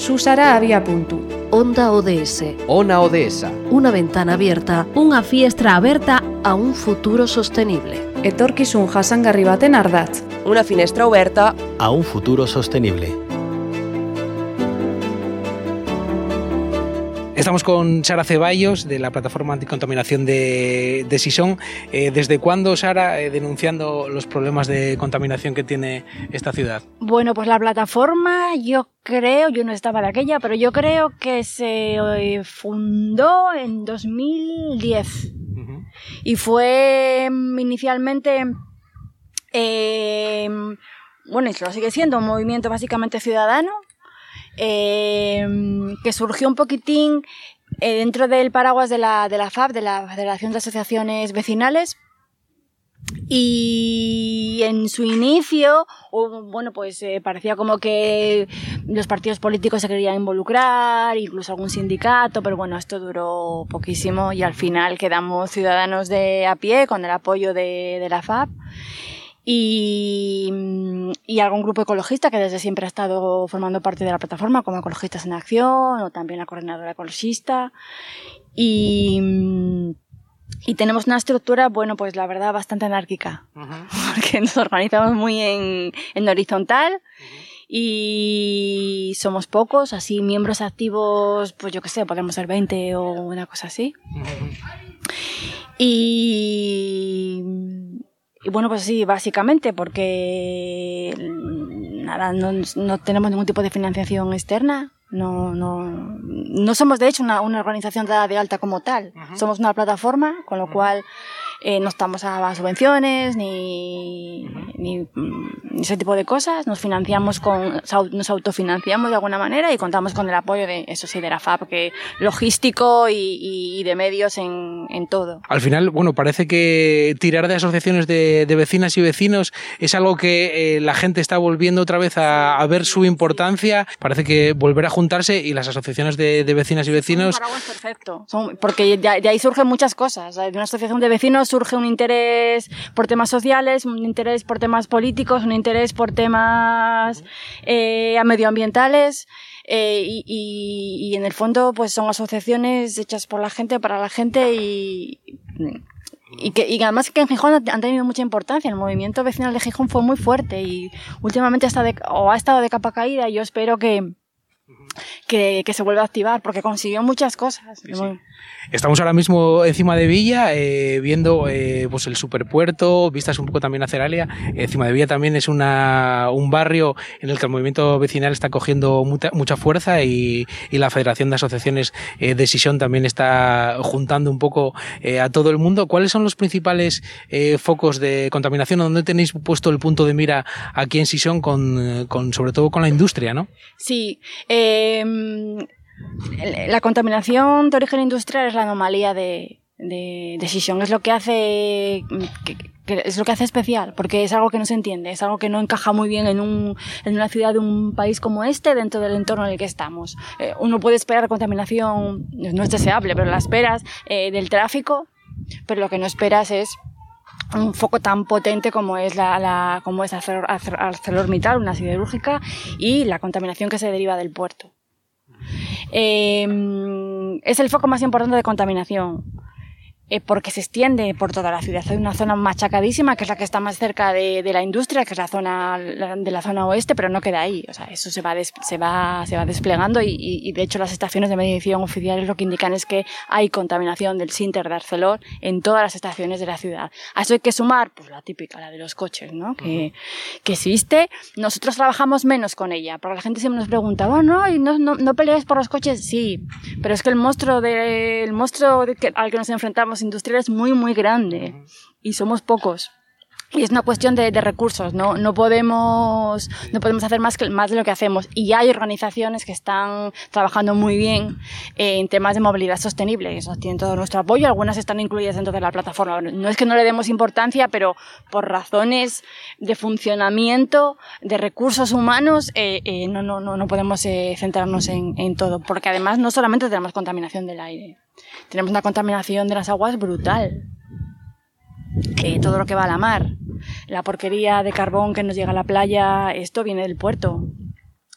Susara había punto. Onda ODS. Ona ODS. Una ventana abierta Unha fiestra aberta a un futuro sostenible. Etorkizun jasangarri baten ardatz. Una finestra oberta a un futuro sostenible. Estamos con Sara Ceballos de la plataforma anticontaminación de, de Sison. Eh, ¿Desde cuándo, Sara, eh, denunciando los problemas de contaminación que tiene esta ciudad? Bueno, pues la plataforma yo creo, yo no estaba de aquella, pero yo creo que se eh, fundó en 2010 y fue mm, inicialmente, eh, bueno, y lo sigue siendo, un movimiento básicamente ciudadano eh, que surgió un poquitín eh, dentro del paraguas de la, de la FAB, de la Federación de Asociaciones Vecinales. Y en su inicio, bueno, pues eh, parecía como que los partidos políticos se querían involucrar, incluso algún sindicato, pero bueno, esto duró poquísimo y al final quedamos ciudadanos de a pie con el apoyo de, de la FAB y, y, algún grupo ecologista que desde siempre ha estado formando parte de la plataforma, como Ecologistas en Acción o también la coordinadora ecologista. Y, y tenemos una estructura, bueno, pues la verdad bastante anárquica, uh -huh. porque nos organizamos muy en, en horizontal. Uh -huh. Y somos pocos, así miembros activos, pues yo qué sé, podemos ser 20 o una cosa así. Y y bueno, pues sí, básicamente porque nada, no, no, tenemos ningún tipo de financiación externa. No, no, no somos de hecho una, una organización dada de alta como tal. Uh -huh. Somos una plataforma, con lo uh -huh. cual eh, no estamos a subvenciones ni, ni, ni, ese tipo de cosas. Nos financiamos con, nos autofinanciamos de alguna manera y contamos con el apoyo de, eso sí, de la FAP, que logístico y, y de medios en, en, todo. Al final, bueno, parece que tirar de asociaciones de, de vecinas y vecinos es algo que eh, la gente está volviendo otra vez a, a, ver su importancia. Parece que volver a juntarse y las asociaciones de, de vecinas y vecinos. Son un perfecto. Son, porque de ahí surgen muchas cosas. De una asociación de vecinos surge un interés por temas sociales, un interés por temas políticos, un interés por temas eh, medioambientales. Eh, y, en el fondo pues son asociaciones hechas por la gente, para la gente y, y, que, y además que en Gijón han tenido mucha importancia. El movimiento vecinal de Gijón fue muy fuerte y últimamente está o ha estado de capa caída y yo espero que, que, que, se vuelva a activar porque consiguió muchas cosas. Sí, sí. Estamos ahora mismo encima de Villa, eh, viendo eh, pues el superpuerto, vistas un poco también a Ceralia. Encima de Villa también es una, un barrio en el que el movimiento vecinal está cogiendo mucha, mucha fuerza y, y, la Federación de Asociaciones eh, de Sison también está juntando un poco a todo el mundo. ¿Cuáles son los principales focos de contaminación? ¿Dónde tenéis puesto el punto de mira aquí en Sison, con, con, sobre todo con la industria? ¿no? Sí. Eh, la contaminación de origen industrial es la anomalía de, de, de es lo que hace que, que es lo que hace especial, porque es algo que no se entiende, es algo que no encaja muy bien en, un, en una ciudad de un país como este, dentro del entorno en el que estamos. Eh, uno puede esperar contaminación, no es deseable, pero la esperas eh, del tráfico, pero lo que no esperas es un foco tan potente como es la, la como es ArcelorMittal, una siderúrgica, y la contaminación que se deriva del puerto. Eh, es el foco más importante de contaminación. Eh, porque se extiende por toda la ciudad. Hay una zona machacadísima, que es la que está más cerca de, de la industria, que es la zona de la zona oeste, pero no queda ahí. O sea, eso se va, des, se va, se va desplegando y, y, y, de hecho las estaciones de medición oficiales lo que indican es que hay contaminación del Sinter de Arcelor en todas las estaciones de la ciudad. A eso hay que sumar, pues la típica, la de los coches, ¿no? Que, uh -huh. que existe. Nosotros trabajamos menos con ella, porque la gente siempre nos pregunta, bueno, oh, no, no, no peleáis por los coches? Sí, pero es que el monstruo, de, el monstruo de que, al que nos enfrentamos industrial es muy, muy grande y somos pocos. Y es una cuestión de, de, recursos, ¿no? No podemos, no podemos hacer más, que, más de lo que hacemos. Y hay organizaciones que están trabajando muy bien en temas de movilidad sostenible. Eso tienen todo nuestro apoyo. Algunas están incluidas dentro de la plataforma. No es que no le demos importancia, pero por razones de funcionamiento, de recursos humanos, eh, eh, no, no, no, no podemos eh, centrarnos en, en todo. Porque además no solamente tenemos contaminación del aire, tenemos una contaminación de las aguas brutal. Eh, todo lo que va a la mar. La porquería de carbón que nos llega a la playa, esto viene del puerto.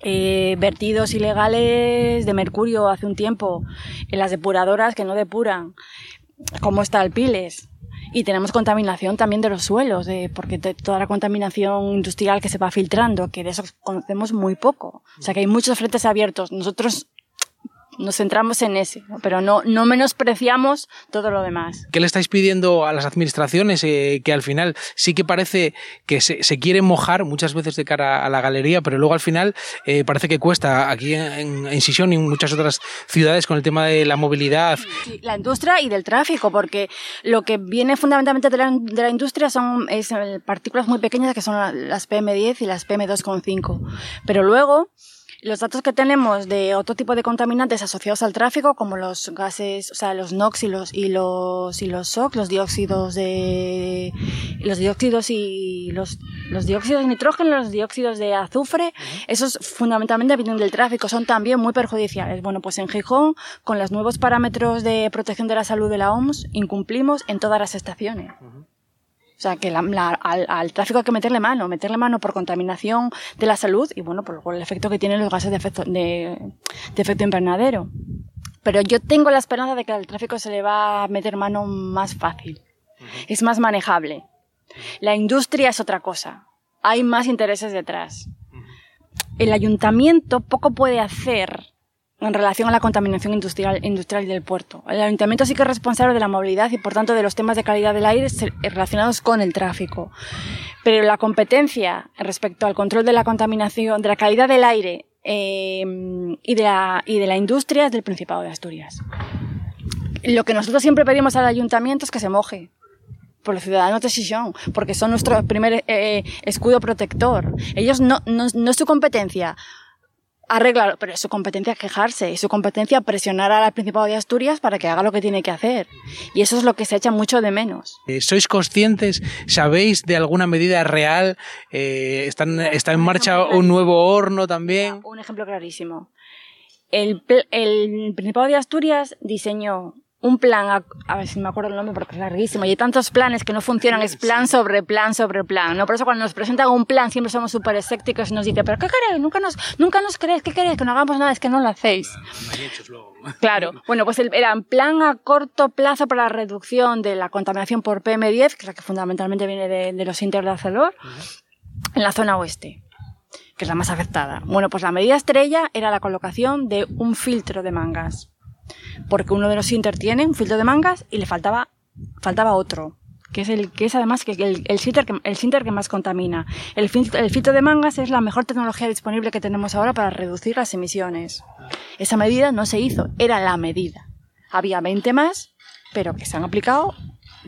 Eh, vertidos ilegales de mercurio hace un tiempo, en las depuradoras que no depuran, como está el Piles. Y tenemos contaminación también de los suelos, de, porque toda la contaminación industrial que se va filtrando, que de eso conocemos muy poco. O sea que hay muchos frentes abiertos. Nosotros nos centramos en ese, ¿no? pero no, no menospreciamos todo lo demás. ¿Qué le estáis pidiendo a las administraciones eh, que al final sí que parece que se, se quieren mojar muchas veces de cara a la galería, pero luego al final eh, parece que cuesta aquí en, en Sisión y en muchas otras ciudades con el tema de la movilidad? Sí, la industria y del tráfico, porque lo que viene fundamentalmente de la, de la industria son es, eh, partículas muy pequeñas que son las PM10 y las PM2,5, pero luego los datos que tenemos de otro tipo de contaminantes asociados al tráfico, como los gases, o sea, los NOx y los, y los, y los SOx, los dióxidos de, los dióxidos y los, los dióxidos de nitrógeno, los dióxidos de azufre, esos fundamentalmente vienen del tráfico, son también muy perjudiciales. Bueno, pues en Gijón, con los nuevos parámetros de protección de la salud de la OMS, incumplimos en todas las estaciones. Sea, que la, la, al, al, tráfico hay que meterle mano, meterle mano por contaminación de la salud y bueno, por, por el efecto que tienen los gases de efecto, de, de efecto invernadero. Pero yo tengo la esperanza de que al tráfico se le va a meter mano más fácil. Uh -huh. Es más manejable. La industria es otra cosa. Hay más intereses detrás. El ayuntamiento poco puede hacer en relación a la contaminación industrial, del puerto. El ayuntamiento sí que es responsable de la movilidad y, por tanto, de los temas de calidad del aire relacionados con el tráfico. Pero la competencia respecto al control de la contaminación, de la calidad del aire eh, y, de la, industria es del Principado de Asturias. Lo que nosotros siempre pedimos al ayuntamiento es que se moje, por los ciudadanos de Sison, porque son nuestro primer eh, escudo protector. Ellos no, no, no es su competencia arreglarlo, pero es su competencia quejarse, es su competencia presionar al Principado de Asturias para que haga lo que tiene que hacer. Y eso es lo que se echa mucho de menos. Eh, ¿Sois conscientes? ¿Sabéis de alguna medida real? Eh, ¿están, ¿Está en marcha un nuevo horno también? Un ejemplo clarísimo. El, el Principado de Asturias diseñó un plan, a, a, ver si me acuerdo el nombre porque es larguísimo, y hay tantos planes que no funcionan, es plan sobre plan sobre plan, ¿no? Por eso cuando nos presentan un plan siempre somos súper escépticos y nos dicen, ¿pero qué queréis? Nunca nos, nunca nos creéis, ¿qué queréis? Que no hagamos nada, es que no lo hacéis. Claro, bueno, pues el, era un plan a corto plazo para la reducción de la contaminación por PM10, que es la que fundamentalmente viene de, de los inter de Arcelor, uh -huh. en la zona oeste que es la más afectada. Bueno, pues la medida estrella era la colocación de un filtro de mangas porque uno de los Sinter tiene un filtro de mangas y le faltaba, faltaba otro, que es, el, que es además que el, el, Sinter que, que más contamina. El el filtro de mangas es la mejor tecnología disponible que tenemos ahora para reducir las emisiones. Esa medida no se hizo, era la medida. Había 20 más, pero que se han aplicado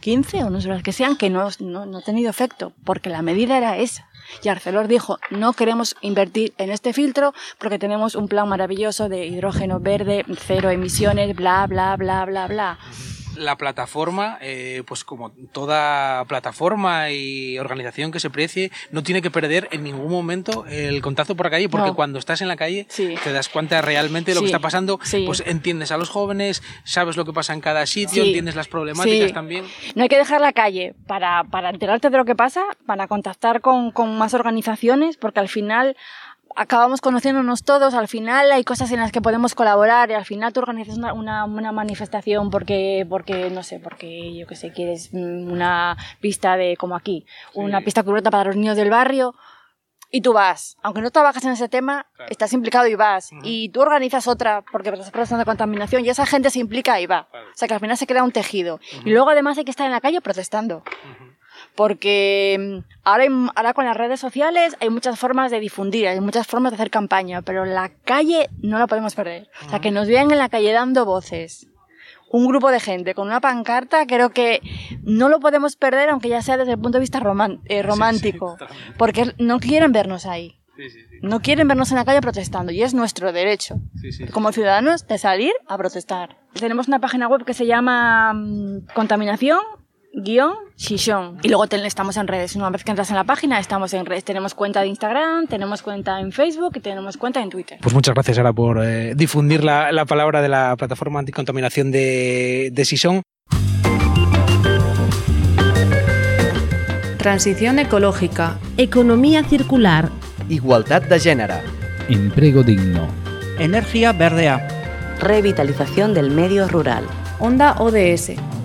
15 o no sé las que sean, que no, no, no ha tenido efecto, porque la medida era esa. Y Arcelor dijo, no queremos invertir en este filtro porque tenemos un plan maravilloso de hidrógeno verde, cero emisiones, bla, bla, bla, bla, bla. La plataforma, eh, pues como toda plataforma y organización que se precie, no tiene que perder en ningún momento el contacto por la calle, porque no. cuando estás en la calle sí. te das cuenta realmente de lo sí. que está pasando, sí. pues entiendes a los jóvenes, sabes lo que pasa en cada sitio, entiendes las problemáticas también. No hay que dejar la calle para, para enterarte de lo que pasa, para contactar con, con más organizaciones, porque al final acabamos conociéndonos todos, al final hay cosas en las que podemos colaborar y al final tú organizas una, una, una manifestación porque, porque, no sé, porque yo que sé, quieres una pista de, como aquí, una sí. pista cubierta para los niños del barrio y tú vas. Aunque no trabajas en ese tema, claro. estás implicado y vas. Uh -huh. Y tú organizas otra porque estás protestando de contaminación y esa gente se implica y va. Claro. O sea que al final se crea un tejido. Uh -huh. Y luego además hay que estar en la calle protestando. Uh -huh porque mm, ahora, hay, ahora con las redes sociales hay muchas formas de difundir, hay muchas formas de hacer campaña, pero la calle no la podemos perder. Uh -huh. O sea, que nos vean en la calle dando voces. un grupo de gente con una pancarta, creo que no lo podemos perder, aunque ya sea desde el punto de vista eh, romántico, porque no quieren vernos ahí. No quieren vernos en la calle protestando y es nuestro derecho como ciudadanos de salir a protestar. Tenemos una página web que se llama mm, Contaminación guion Shishon. Y luego ten- estamos en redes. Una vez que entras en la página, estamos en redes. Tenemos cuenta de Instagram, tenemos cuenta en Facebook y tenemos cuenta en Twitter. Pues muchas gracias ahora por eh, difundir la, la palabra de la plataforma anticontaminación de, de Sison. Transición ecológica. Economía circular. Igualdad de gènere. Empleo digno. Energía verdea. Revitalización del medio rural. Onda ODS.